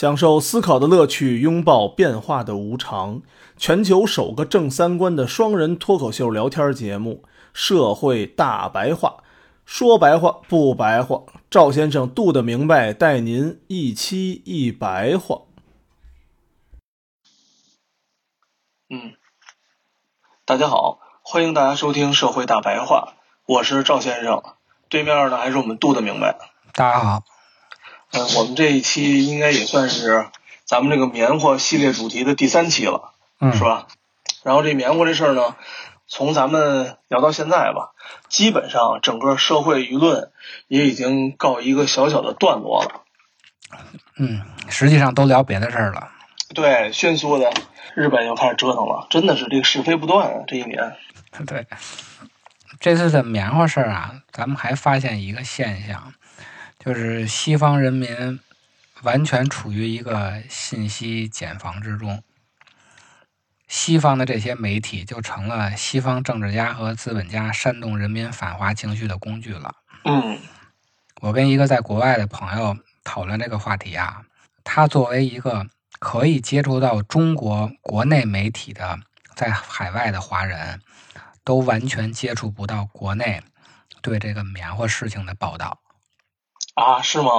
享受思考的乐趣，拥抱变化的无常。全球首个正三观的双人脱口秀聊天节目《社会大白话》，说白话不白话，赵先生度的明白，带您一期一白话。嗯，大家好，欢迎大家收听《社会大白话》，我是赵先生，对面呢还是我们度的明白。大家好。嗯，我们这一期应该也算是咱们这个棉花系列主题的第三期了，嗯是吧？然后这棉花这事儿呢，从咱们聊到现在吧，基本上整个社会舆论也已经告一个小小的段落了。嗯，实际上都聊别的事儿了。对，迅速的日本又开始折腾了，真的是这个是非不断啊！这一年。对，这次的棉花事儿啊，咱们还发现一个现象。就是西方人民完全处于一个信息茧房之中，西方的这些媒体就成了西方政治家和资本家煽动人民反华情绪的工具了。嗯，我跟一个在国外的朋友讨论这个话题啊，他作为一个可以接触到中国国内媒体的，在海外的华人，都完全接触不到国内对这个棉花事情的报道。啊，是吗？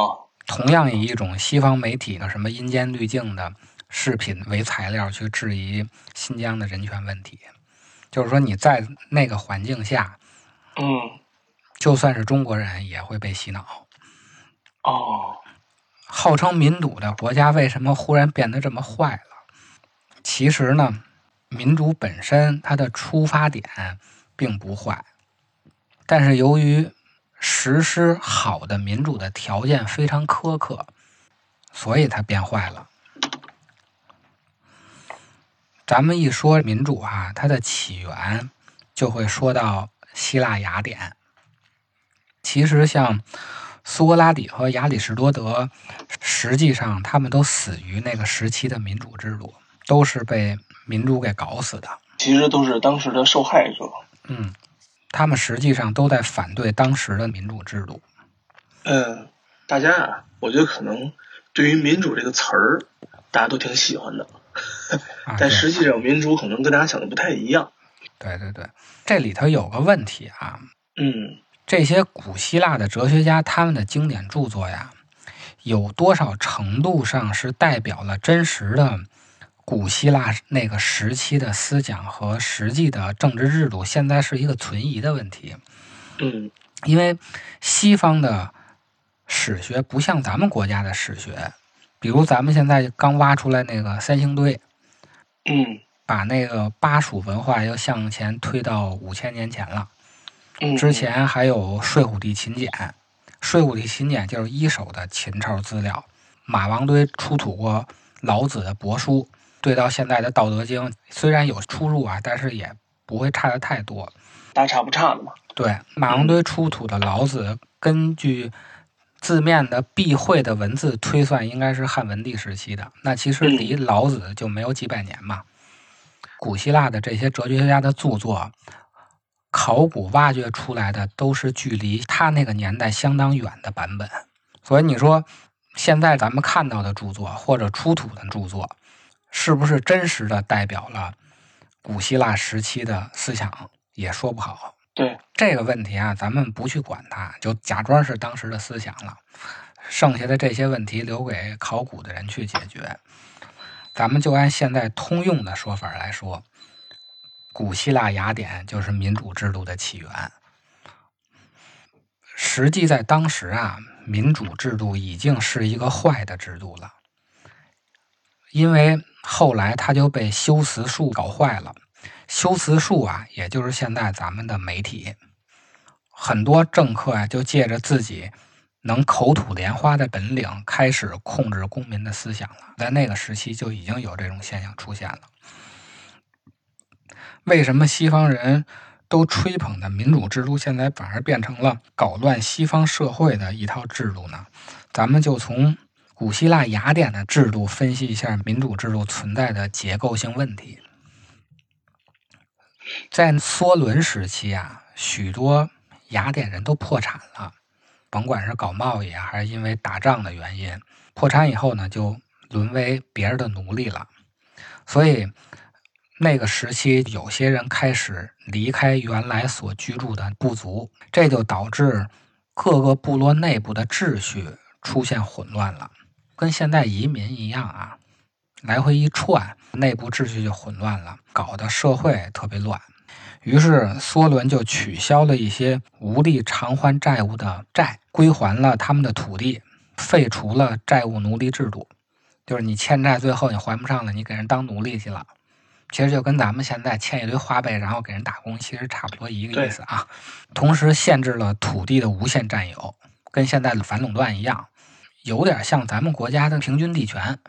同样以一种西方媒体的什么阴间滤镜的视频为材料去质疑新疆的人权问题，就是说你在那个环境下，嗯，就算是中国人也会被洗脑。哦，号称民主的国家为什么忽然变得这么坏了？其实呢，民主本身它的出发点并不坏，但是由于。实施好的民主的条件非常苛刻，所以它变坏了。咱们一说民主啊，它的起源就会说到希腊雅典。其实像苏格拉底和亚里士多德，实际上他们都死于那个时期的民主制度，都是被民主给搞死的。其实都是当时的受害者。嗯。他们实际上都在反对当时的民主制度。嗯，大家啊，我觉得可能对于“民主”这个词儿，大家都挺喜欢的，但实际上民主可能跟大家想的不太一样。对对对，这里头有个问题啊。嗯，这些古希腊的哲学家他们的经典著作呀，有多少程度上是代表了真实的？古希腊那个时期的思想和实际的政治制度，现在是一个存疑的问题。嗯，因为西方的史学不像咱们国家的史学，比如咱们现在刚挖出来那个三星堆，嗯，把那个巴蜀文化又向前推到五千年前了。嗯，之前还有睡虎地秦简，睡虎地秦简就是一手的秦朝资料。马王堆出土过老子的帛书。对到现在的《道德经》，虽然有出入啊，但是也不会差的太多，大差不差的嘛。对，马王堆出土的老子，根据字面的避讳的文字推算，应该是汉文帝时期的。那其实离老子就没有几百年嘛。古希腊的这些哲学家的著作，考古挖掘出来的都是距离他那个年代相当远的版本。所以你说，现在咱们看到的著作或者出土的著作。是不是真实的代表了古希腊时期的思想，也说不好。对这个问题啊，咱们不去管它，就假装是当时的思想了。剩下的这些问题留给考古的人去解决。咱们就按现在通用的说法来说，古希腊雅典就是民主制度的起源。实际在当时啊，民主制度已经是一个坏的制度了，因为。后来他就被修辞术搞坏了。修辞术啊，也就是现在咱们的媒体，很多政客啊，就借着自己能口吐莲花的本领，开始控制公民的思想了。在那个时期就已经有这种现象出现了。为什么西方人都吹捧的民主制度，现在反而变成了搞乱西方社会的一套制度呢？咱们就从。古希腊雅典的制度，分析一下民主制度存在的结构性问题。在梭伦时期啊，许多雅典人都破产了，甭管是搞贸易啊，还是因为打仗的原因，破产以后呢，就沦为别人的奴隶了。所以那个时期，有些人开始离开原来所居住的部族，这就导致各个部落内部的秩序出现混乱了，跟现在移民一样啊，来回一串，内部秩序就混乱了，搞得社会特别乱。于是，梭伦就取消了一些无力偿还债务的债，归还了他们的土地，废除了债务奴隶制度。就是你欠债，最后你还不上了，你给人当奴隶去了。其实就跟咱们现在欠一堆花呗，然后给人打工，其实差不多一个意思啊。同时，限制了土地的无限占有，跟现在的反垄断一样，有点像咱们国家的平均地权。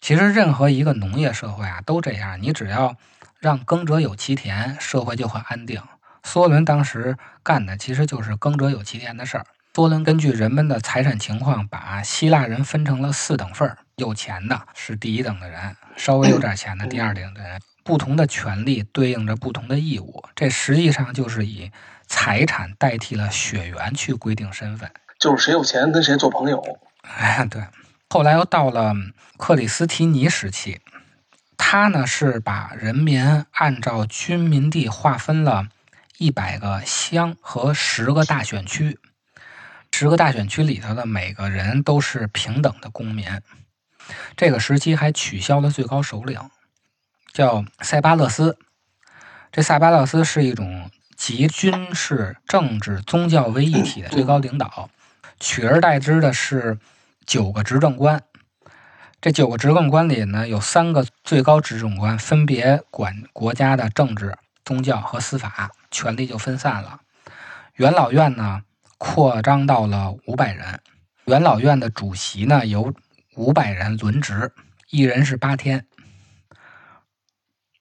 其实，任何一个农业社会啊，都这样。你只要。让耕者有其田，社会就会安定。梭伦当时干的其实就是耕者有其田的事儿。梭伦根据人们的财产情况，把希腊人分成了四等份儿：有钱的是第一等的人，稍微有点钱的第二等的人。不同的权利对应着不同的义务，这实际上就是以财产代替了血缘去规定身份，就是谁有钱跟谁做朋友。哎，对。后来又到了克里斯提尼时期。他呢是把人民按照军民地划分了一百个乡和十个大选区，十个大选区里头的每个人都是平等的公民。这个时期还取消了最高首领，叫塞巴勒斯。这塞巴勒斯是一种集军事、政治、宗教为一体的最高领导，取而代之的是九个执政官。这九个执政官里呢，有三个最高执政官，分别管国家的政治、宗教和司法，权力就分散了。元老院呢，扩张到了五百人。元老院的主席呢，由五百人轮值，一人是八天。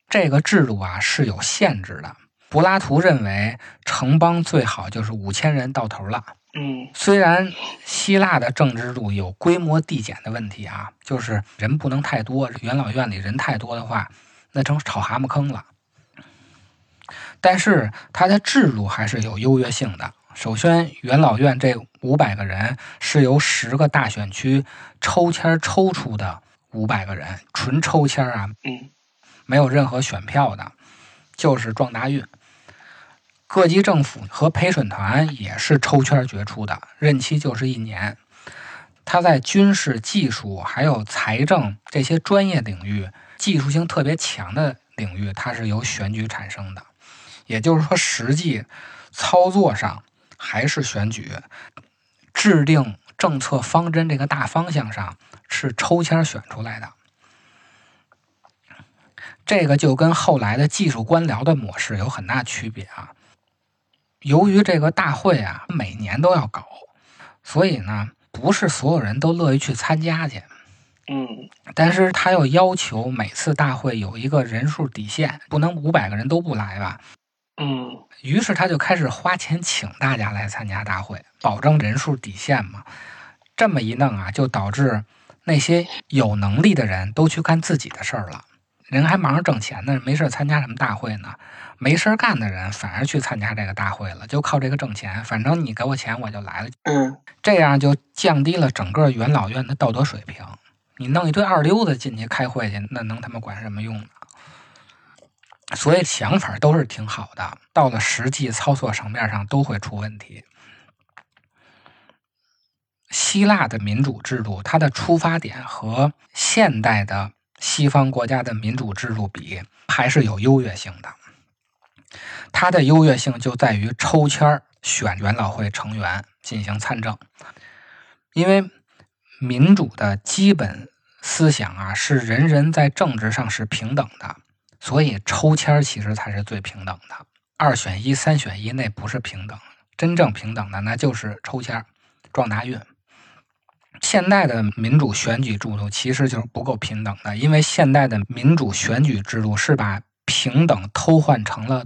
这个制度啊是有限制的。柏拉图认为，城邦最好就是五千人到头了。嗯，虽然希腊的政治制度有规模递减的问题啊，就是人不能太多，元老院里人太多的话，那成炒蛤蟆坑了。但是它的制度还是有优越性的。首先，元老院这五百个人是由十个大选区抽签抽出的五百个人，纯抽签啊，嗯，没有任何选票的，就是撞大运。各级政府和陪审团也是抽签决出的，任期就是一年。他在军事技术还有财政这些专业领域，技术性特别强的领域，它是由选举产生的。也就是说，实际操作上还是选举，制定政策方针这个大方向上是抽签选出来的。这个就跟后来的技术官僚的模式有很大区别啊。由于这个大会啊，每年都要搞，所以呢，不是所有人都乐意去参加去。嗯，但是他又要求每次大会有一个人数底线，不能五百个人都不来吧？嗯，于是他就开始花钱请大家来参加大会，保证人数底线嘛。这么一弄啊，就导致那些有能力的人都去干自己的事儿了。人还忙着挣钱呢，没事参加什么大会呢？没事干的人反而去参加这个大会了，就靠这个挣钱。反正你给我钱，我就来了。嗯，这样就降低了整个元老院的道德水平。你弄一堆二流子进去开会去，那能他妈管什么用呢？所以想法都是挺好的，到了实际操作层面上都会出问题。希腊的民主制度，它的出发点和现代的。西方国家的民主制度比还是有优越性的，它的优越性就在于抽签选元老会成员进行参政，因为民主的基本思想啊是人人在政治上是平等的，所以抽签其实才是最平等的，二选一、三选一那不是平等，真正平等的那就是抽签撞大运。现代的民主选举制度其实就是不够平等的，因为现代的民主选举制度是把平等偷换成了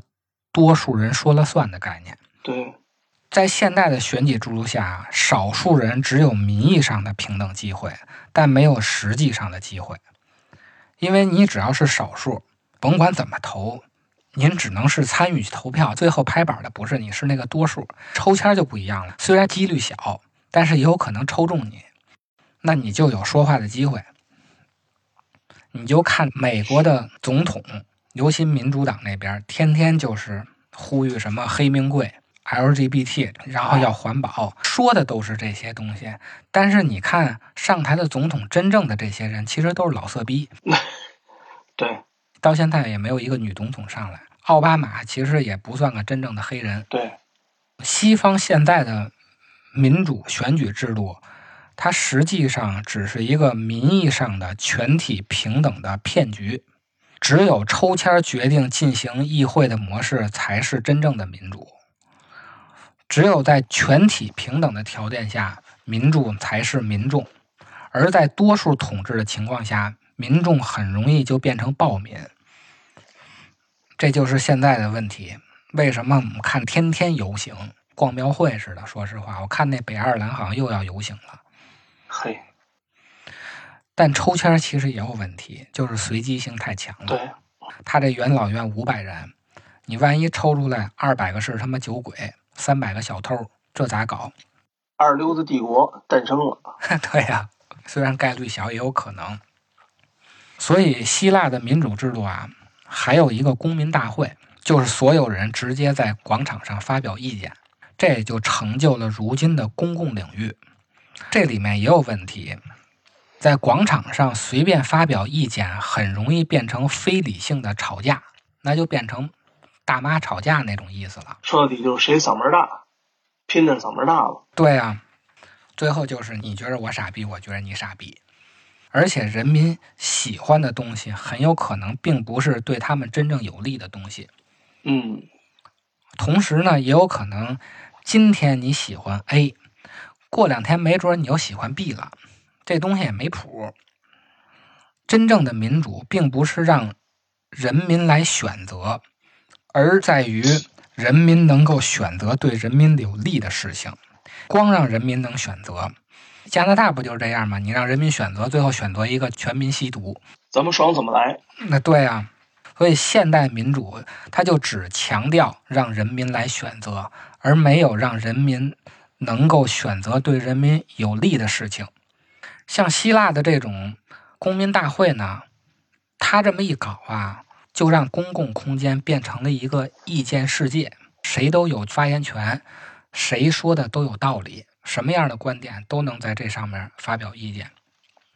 多数人说了算的概念。对，在现代的选举制度下，少数人只有名义上的平等机会，但没有实际上的机会，因为你只要是少数，甭管怎么投，您只能是参与投票，最后拍板的不是你，是那个多数。抽签就不一样了，虽然几率小，但是也有可能抽中你。那你就有说话的机会，你就看美国的总统，尤其民主党那边，天天就是呼吁什么黑名贵、LGBT，然后要环保，说的都是这些东西。但是你看上台的总统，真正的这些人其实都是老色逼。对，到现在也没有一个女总统上来。奥巴马其实也不算个真正的黑人。对，西方现在的民主选举制度，它实际上只是一个名义上的全体平等的骗局。只有抽签决定进行议会的模式才是真正的民主。只有在全体平等的条件下，民主才是民众；而在多数统治的情况下，民众很容易就变成暴民。这就是现在的问题。为什么我们看天天游行、逛庙会似的？说实话，我看那北爱尔兰好像又要游行了。嘿，但抽签其实也有问题，就是随机性太强了。对，他这元老院五百人，你万一抽出来二百个是他妈酒鬼，三百个小偷，这咋搞？二流子帝国诞生了。对呀，虽然概率小，也有可能。所以希腊的民主制度啊。还有一个公民大会，就是所有人直接在广场上发表意见，这就成就了如今的公共领域。这里面也有问题，在广场上随便发表意见，很容易变成非理性的吵架，那就变成大妈吵架那种意思了。说到底就是谁嗓门大，拼着嗓门大了。对啊，最后就是你觉得我傻逼，我觉得你傻逼。而且人民喜欢的东西，很有可能并不是对他们真正有利的东西。嗯，同时呢，也有可能今天你喜欢 A，过两天没准你又喜欢 B 了，这东西也没谱。真正的民主并不是让人民来选择，而在于人民能够选择对人民有利的事情。光让人民能选择。加拿大不就是这样吗？你让人民选择，最后选择一个全民吸毒，怎么爽怎么来。那对啊，所以现代民主它就只强调让人民来选择，而没有让人民能够选择对人民有利的事情。像希腊的这种公民大会呢，他这么一搞啊，就让公共空间变成了一个意见世界，谁都有发言权，谁说的都有道理。什么样的观点都能在这上面发表意见，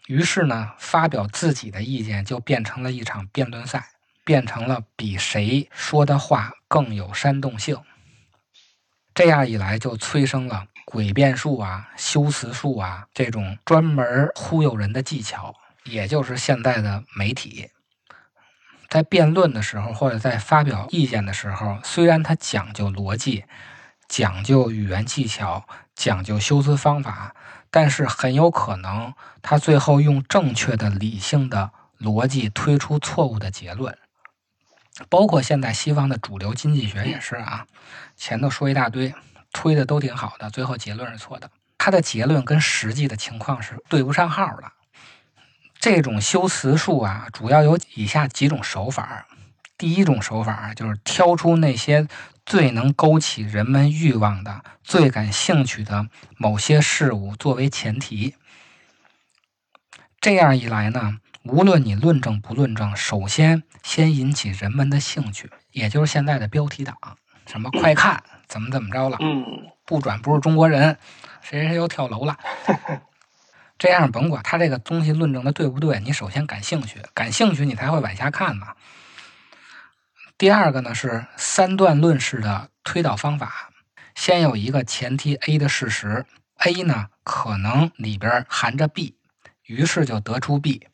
于是呢，发表自己的意见就变成了一场辩论赛，变成了比谁说的话更有煽动性。这样一来，就催生了诡辩术啊、修辞术啊这种专门忽悠人的技巧，也就是现在的媒体在辩论的时候或者在发表意见的时候，虽然他讲究逻辑。讲究语言技巧，讲究修辞方法，但是很有可能他最后用正确的理性的逻辑推出错误的结论。包括现在西方的主流经济学也是啊，前头说一大堆，推的都挺好的，最后结论是错的。他的结论跟实际的情况是对不上号的。这种修辞术啊，主要有以下几种手法。第一种手法就是挑出那些。最能勾起人们欲望的、最感兴趣的某些事物作为前提，这样一来呢，无论你论证不论证，首先先引起人们的兴趣，也就是现在的标题党，什么快看怎么怎么着了，嗯，不转不是中国人，谁谁又跳楼了，这样甭管他这个东西论证的对不对，你首先感兴趣，感兴趣你才会往下看嘛。第二个呢是三段论式的推导方法，先有一个前提 A 的事实，A 呢可能里边含着 B，于是就得出 B。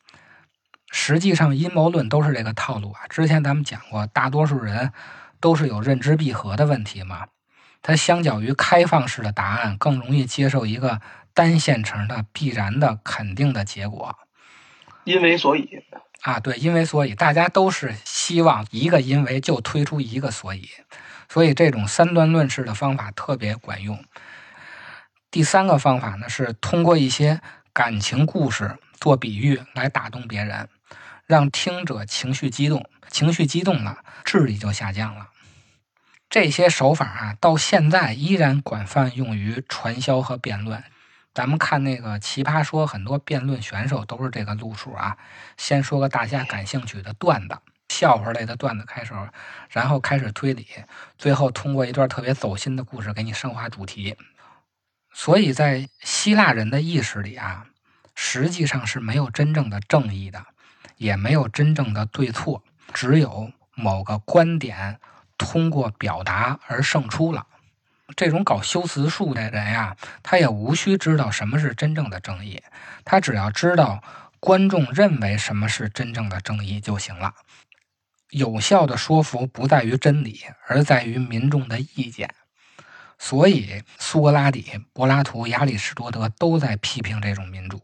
实际上阴谋论都是这个套路啊。之前咱们讲过，大多数人都是有认知闭合的问题嘛，它相较于开放式的答案更容易接受一个单线程的必然的肯定的结果，因为所以。啊，对，因为所以大家都是希望一个因为就推出一个所以，所以这种三段论式的方法特别管用。第三个方法呢，是通过一些感情故事做比喻来打动别人，让听者情绪激动，情绪激动了，智力就下降了。这些手法啊，到现在依然广泛用于传销和辩论。咱们看那个《奇葩说》，很多辩论选手都是这个路数啊。先说个大家感兴趣的段子，笑话类的段子开始，然后开始推理，最后通过一段特别走心的故事给你升华主题。所以在希腊人的意识里啊，实际上是没有真正的正义的，也没有真正的对错，只有某个观点通过表达而胜出了。这种搞修辞术的人呀，他也无需知道什么是真正的正义，他只要知道观众认为什么是真正的正义就行了。有效的说服不在于真理，而在于民众的意见。所以，苏格拉底、柏拉图、亚里士多德都在批评这种民主。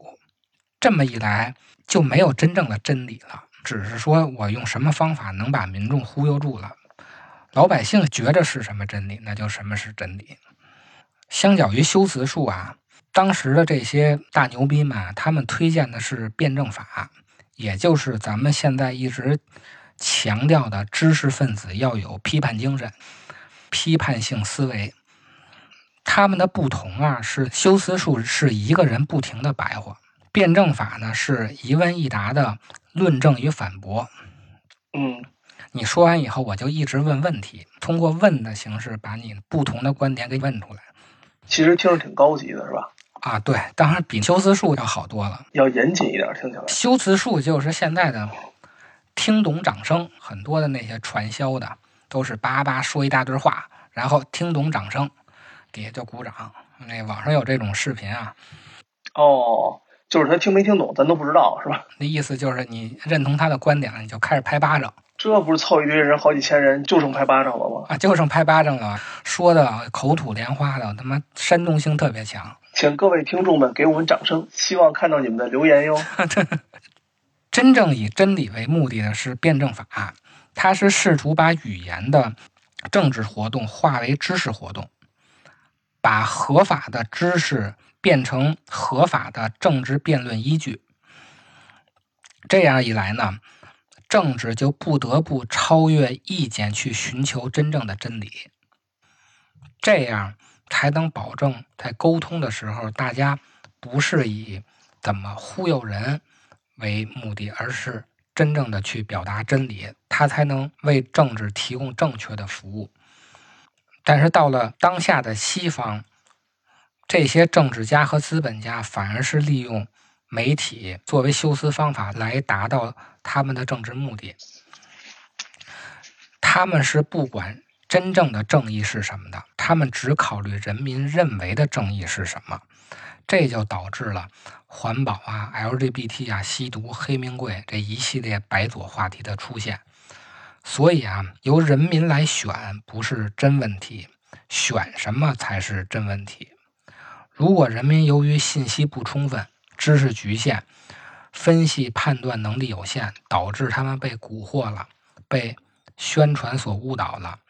这么一来，就没有真正的真理了，只是说我用什么方法能把民众忽悠住了。老百姓觉着是什么真理，那就什么是真理。相较于修辞术啊，当时的这些大牛逼们，他们推荐的是辩证法，也就是咱们现在一直强调的知识分子要有批判精神、批判性思维。他们的不同啊，是修辞术是一个人不停的白话，辩证法呢是一问一答的论证与反驳。嗯。你说完以后，我就一直问问题，通过问的形式把你不同的观点给问出来。其实听着挺高级的，是吧？啊，对，当然比修辞术要好多了，要严谨一点，听起来。修辞术就是现在的听懂掌声，很多的那些传销的都是叭叭说一大堆话，然后听懂掌声，底下就鼓掌。那网上有这种视频啊。哦，就是他听没听懂，咱都不知道，是吧？那意思就是你认同他的观点了，你就开始拍巴掌。这不是凑一堆人，好几千人，就剩拍巴掌了吗？啊，就剩拍巴掌了，说的口吐莲花的，他妈煽动性特别强。请各位听众们给我们掌声，希望看到你们的留言哟。真正以真理为目的的是辩证法，它是试图把语言的政治活动化为知识活动，把合法的知识变成合法的政治辩论依据。这样一来呢？政治就不得不超越意见去寻求真正的真理，这样才能保证在沟通的时候，大家不是以怎么忽悠人为目的，而是真正的去表达真理，它才能为政治提供正确的服务。但是到了当下的西方，这些政治家和资本家反而是利用。媒体作为修辞方法来达到他们的政治目的，他们是不管真正的正义是什么的，他们只考虑人民认为的正义是什么，这就导致了环保啊、LGBT 啊、吸毒、黑名贵这一系列白左话题的出现。所以啊，由人民来选不是真问题，选什么才是真问题。如果人民由于信息不充分，知识局限，分析判断能力有限，导致他们被蛊惑了，被宣传所误导了，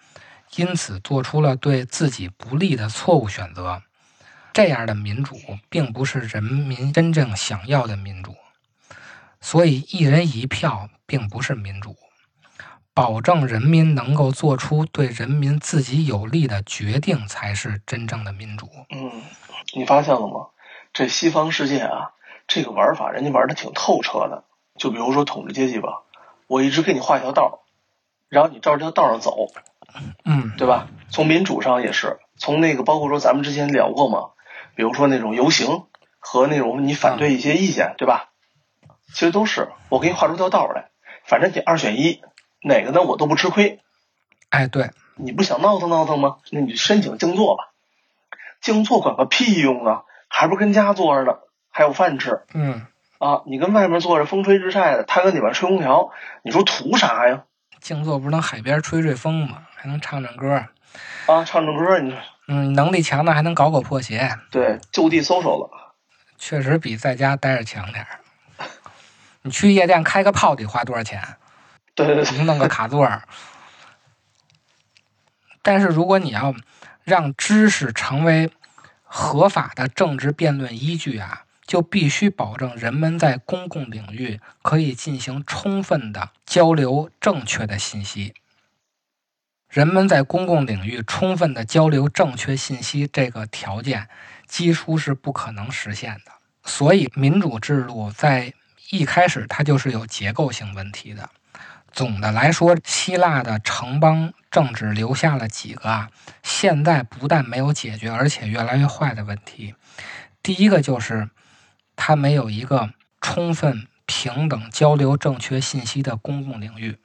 因此做出了对自己不利的错误选择。这样的民主并不是人民真正想要的民主，所以一人一票并不是民主。保证人民能够做出对人民自己有利的决定，才是真正的民主。嗯，你发现了吗？这西方世界啊。这个玩法人家玩的挺透彻的，就比如说统治阶级吧，我一直给你画一条道，然后你照这条道上走，嗯，对吧？从民主上也是，从那个包括说咱们之前聊过嘛，比如说那种游行和那种你反对一些意见，对吧？其实都是我给你画出条道来，反正你二选一，哪个呢我都不吃亏。哎，对，你不想闹腾闹腾吗？那你申请静坐吧，静坐管个屁用啊，还不跟家坐着呢。还有饭吃，嗯啊，你跟外面坐着风吹日晒的，他跟里边吹空调，你说图啥呀？静坐不是能海边吹吹风吗？还能唱唱歌啊，唱唱歌，你嗯，能力强的还能搞搞破鞋，对，就地搜搜了，确实比在家待着强点儿。你去夜店开个炮得花多少钱？对对对，弄个卡座儿。但是如果你要让知识成为合法的政治辩论依据啊。就必须保证人们在公共领域可以进行充分的交流正确的信息。人们在公共领域充分的交流正确信息这个条件，几乎是不可能实现的。所以，民主制度在一开始它就是有结构性问题的。总的来说，希腊的城邦政治留下了几个啊，现在不但没有解决，而且越来越坏的问题。第一个就是它没有一个充分平等交流正确信息的公共领域，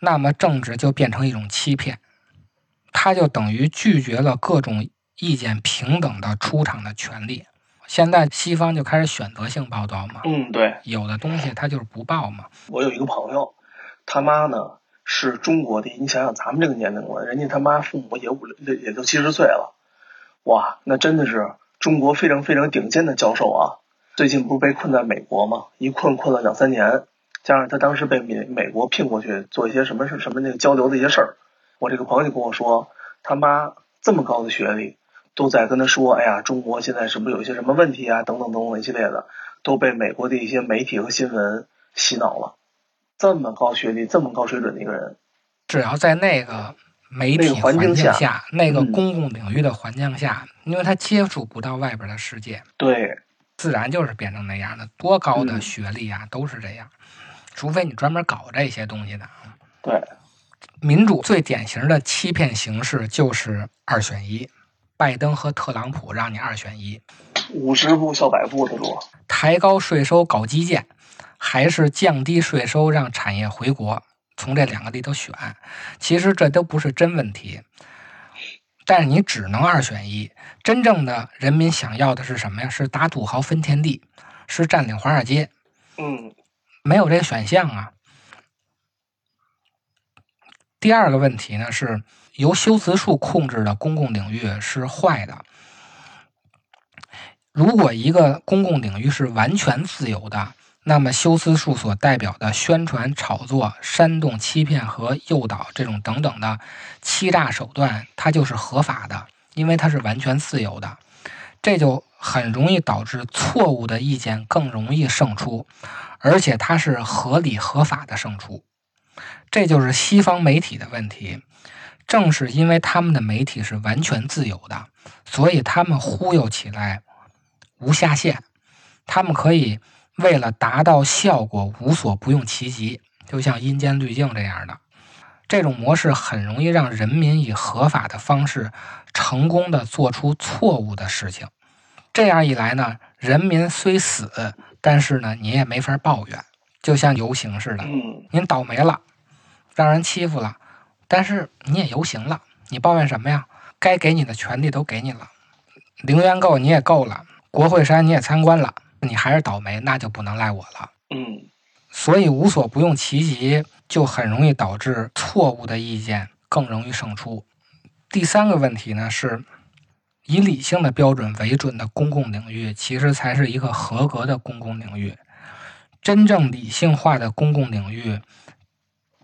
那么政治就变成一种欺骗，它就等于拒绝了各种意见平等的出场的权利。现在西方就开始选择性报道嘛，嗯，对，有的东西它就是不报嘛。我有一个朋友，他妈呢是中国的，你想想咱们这个年龄了，人家他妈父母也五六也都七十岁了，哇，那真的是中国非常非常顶尖的教授啊。最近不是被困在美国吗？一困困了两三年，加上他当时被美美国聘过去做一些什么什么那个交流的一些事儿，我这个朋友就跟我说，他妈这么高的学历。都在跟他说：“哎呀，中国现在是不是有一些什么问题啊？等等等等一系列的，都被美国的一些媒体和新闻洗脑了。这么高学历、这么高水准的一个人，只要在那个媒体环境下、那个公共领域的环境下，因为他接触不到外边的世界，对，自然就是变成那样的。多高的学历啊，都是这样，除非你专门搞这些东西的。对，民主最典型的欺骗形式就是二选一。”拜登和特朗普让你二选一，五十步笑百步的说，抬高税收搞基建，还是降低税收让产业回国？从这两个里头选，其实这都不是真问题，但是你只能二选一。真正的人民想要的是什么呀？是打土豪分田地，是占领华尔街。嗯，没有这个选项啊。第二个问题呢是。由修辞术控制的公共领域是坏的。如果一个公共领域是完全自由的，那么修辞数所代表的宣传、炒作、煽动、欺骗和诱导这种等等的欺诈手段，它就是合法的，因为它是完全自由的。这就很容易导致错误的意见更容易胜出，而且它是合理合法的胜出。这就是西方媒体的问题。正是因为他们的媒体是完全自由的，所以他们忽悠起来无下限。他们可以为了达到效果无所不用其极，就像阴间滤镜这样的。这种模式很容易让人民以合法的方式成功的做出错误的事情。这样一来呢，人民虽死，但是呢，你也没法抱怨。就像游行似的，您倒霉了，让人欺负了。但是你也游行了，你抱怨什么呀？该给你的权利都给你了，零元购你也够了，国会山你也参观了，你还是倒霉，那就不能赖我了。嗯，所以无所不用其极，就很容易导致错误的意见更容易胜出。第三个问题呢，是以理性的标准为准的公共领域，其实才是一个合格的公共领域。真正理性化的公共领域。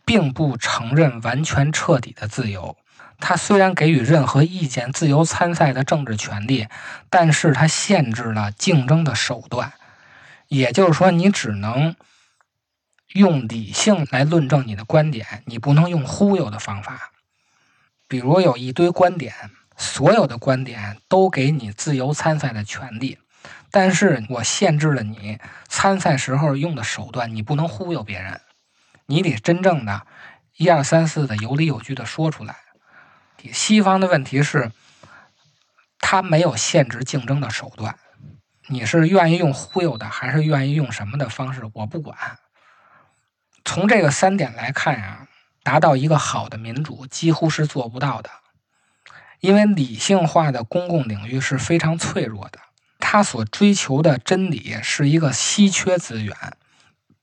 并不承认完全彻底的自由。他虽然给予任何意见自由参赛的政治权利，但是他限制了竞争的手段。也就是说，你只能用理性来论证你的观点，你不能用忽悠的方法。比如有一堆观点，所有的观点都给你自由参赛的权利，但是我限制了你参赛时候用的手段，你不能忽悠别人。你得真正的，一二三四的有理有据的说出来。西方的问题是，他没有限制竞争的手段。你是愿意用忽悠的，还是愿意用什么的方式？我不管。从这个三点来看呀，达到一个好的民主几乎是做不到的，因为理性化的公共领域是非常脆弱的，它所追求的真理是一个稀缺资源。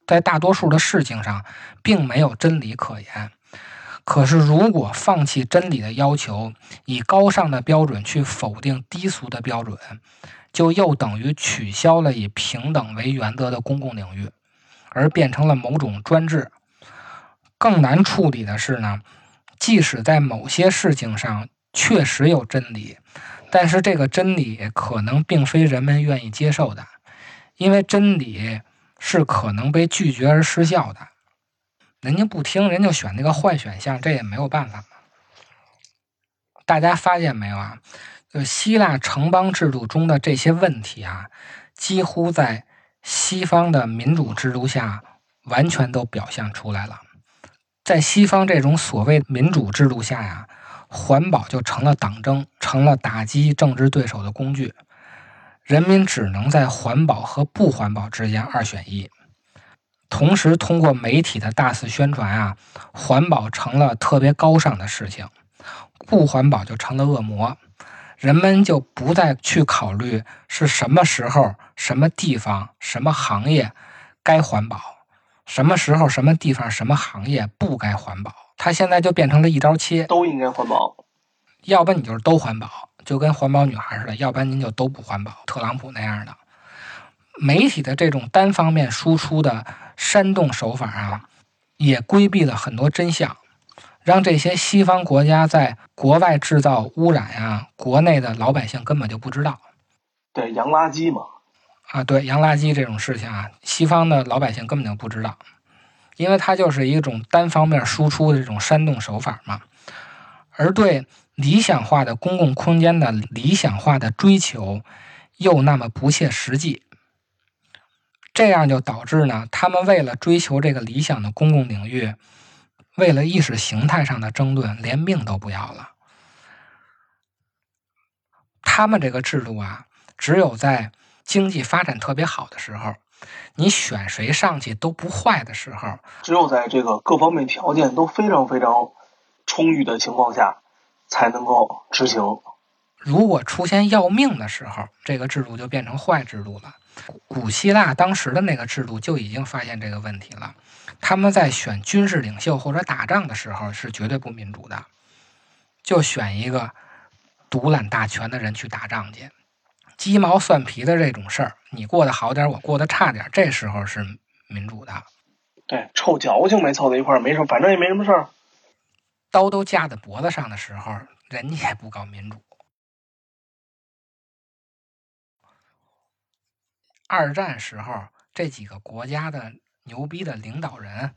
在大多数的事情上，并没有真理可言。可是，如果放弃真理的要求，以高尚的标准去否定低俗的标准，就又等于取消了以平等为原则的公共领域，而变成了某种专制。更难处理的是呢，即使在某些事情上确实有真理，但是这个真理可能并非人们愿意接受的，因为真理。是可能被拒绝而失效的，人家不听，人就选那个坏选项，这也没有办法嘛。大家发现没有啊？就希腊城邦制度中的这些问题啊，几乎在西方的民主制度下完全都表现出来了。在西方这种所谓民主制度下呀，环保就成了党争，成了打击政治对手的工具。人民只能在环保和不环保之间二选一。同时，通过媒体的大肆宣传啊，环保成了特别高尚的事情，不环保就成了恶魔。人们就不再去考虑是什么时候、什么地方、什么行业该环保，什么时候、什么地方、什么行业不该环保。它现在就变成了一刀切，都应该环保，要不你就是都环保，就跟环保女孩似的；要不然您就都不环保，特朗普那样的。媒体的这种单方面输出的煽动手法啊，也规避了很多真相，让这些西方国家在国外制造污染呀，国内的老百姓根本就不知道。对，洋垃圾嘛。啊，对，洋垃圾这种事情啊，西方的老百姓根本就不知道，因为它就是一种单方面输出的这种煽动手法嘛。而对理想化的公共空间的理想化的追求，又那么不切实际。这样就导致呢，他们为了追求这个理想的公共领域，为了意识形态上的争论，连命都不要了。他们这个制度啊，只有在经济发展特别好的时候，你选谁上去都不坏的时候，只有在这个各方面条件都非常非常充裕的情况下，才能够执行。如果出现要命的时候，这个制度就变成坏制度了。古希腊当时的那个制度就已经发现这个问题了。他们在选军事领袖或者打仗的时候是绝对不民主的，就选一个独揽大权的人去打仗去。鸡毛蒜皮的这种事儿，你过得好点，我过得差点，这时候是民主的。对，臭矫情没凑到一块儿，没事，反正也没什么事儿。刀都架在脖子上的时候，人家也不搞民主。二战时候，这几个国家的牛逼的领导人，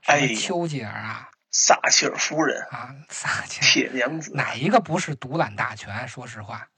什么丘吉尔啊、撒切尔夫人啊、撒切铁娘子，哪一个不是独揽大权？说实话，